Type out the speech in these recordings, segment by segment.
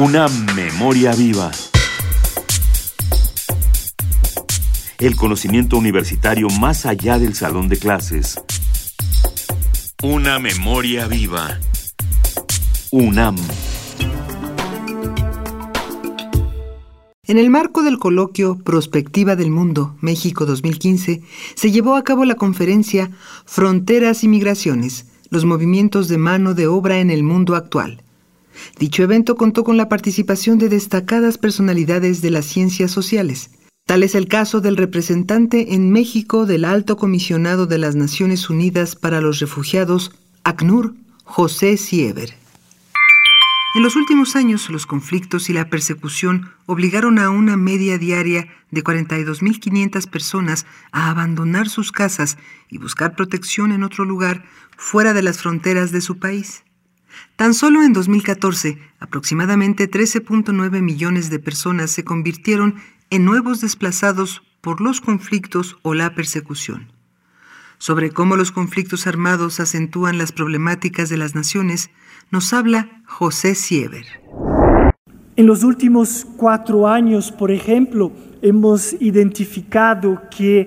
Una memoria viva. El conocimiento universitario más allá del salón de clases. Una memoria viva. UNAM. En el marco del coloquio Prospectiva del Mundo, México 2015, se llevó a cabo la conferencia Fronteras y Migraciones, los movimientos de mano de obra en el mundo actual Dicho evento contó con la participación de destacadas personalidades de las ciencias sociales. Tal es el caso del representante en México del Alto Comisionado de las Naciones Unidas para los Refugiados, ACNUR, José Siever. En los últimos años, los conflictos y la persecución obligaron a una media diaria de 42.500 personas a abandonar sus casas y buscar protección en otro lugar fuera de las fronteras de su país. Tan solo en 2014, aproximadamente 13.9 millones de personas se convirtieron en nuevos desplazados por los conflictos o la persecución. Sobre cómo los conflictos armados acentúan las problemáticas de las naciones, nos habla José Siever. En los últimos cuatro años, por ejemplo, hemos identificado que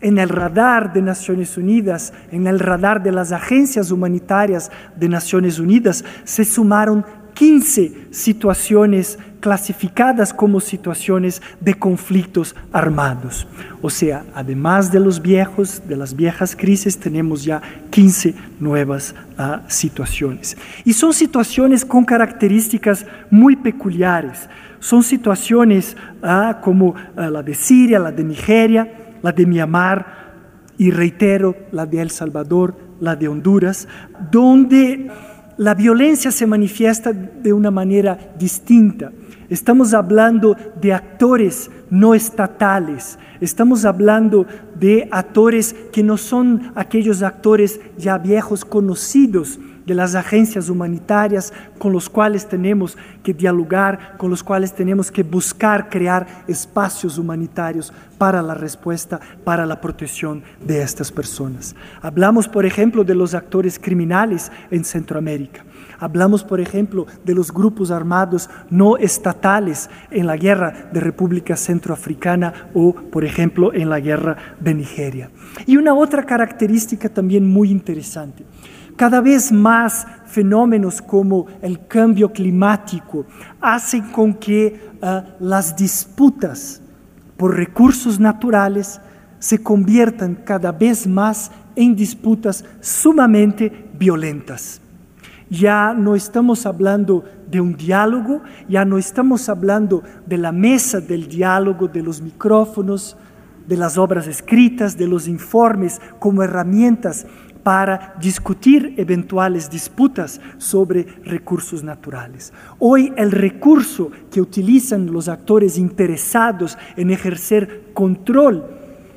en el radar de Naciones Unidas, en el radar de las agencias humanitarias de Naciones Unidas, se sumaron 15 situaciones clasificadas como situaciones de conflictos armados. O sea, además de los viejos, de las viejas crisis, tenemos ya 15 nuevas uh, situaciones. Y son situaciones con características muy peculiares. Son situaciones uh, como uh, la de Siria, la de Nigeria, la de Myanmar y reitero, la de El Salvador, la de Honduras, donde la violencia se manifiesta de una manera distinta. Estamos hablando de actores no estatales, estamos hablando de actores que no son aquellos actores ya viejos conocidos de las agencias humanitarias con los cuales tenemos que dialogar, con los cuales tenemos que buscar crear espacios humanitarios para la respuesta, para la protección de estas personas. Hablamos, por ejemplo, de los actores criminales en Centroamérica. Hablamos, por ejemplo, de los grupos armados no estatales en la guerra de República Centroafricana o, por ejemplo, en la guerra de Nigeria. Y una otra característica también muy interesante. Cada vez más fenómenos como el cambio climático hacen con que ah, las disputas por recursos naturales se conviertan cada vez más en disputas sumamente violentas. Ya no estamos hablando de un diálogo, ya no estamos hablando de la mesa del diálogo, de los micrófonos, de las obras escritas, de los informes como herramientas para discutir eventuales disputas sobre recursos naturales. Hoy el recurso que utilizan los actores interesados en ejercer control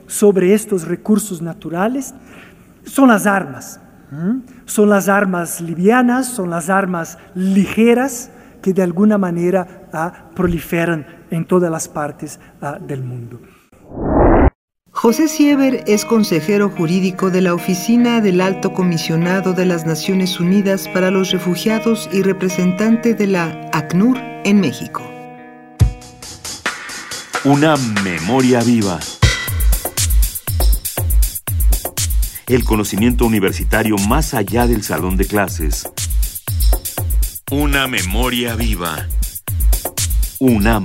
sobre estos recursos naturales son las armas. Son las armas livianas, son las armas ligeras que de alguna manera ah, proliferan en todas las partes ah, del mundo. José Siever es consejero jurídico de la Oficina del Alto Comisionado de las Naciones Unidas para los Refugiados y representante de la ACNUR en México. Una memoria viva. El conocimiento universitario más allá del salón de clases. Una memoria viva. UNAM.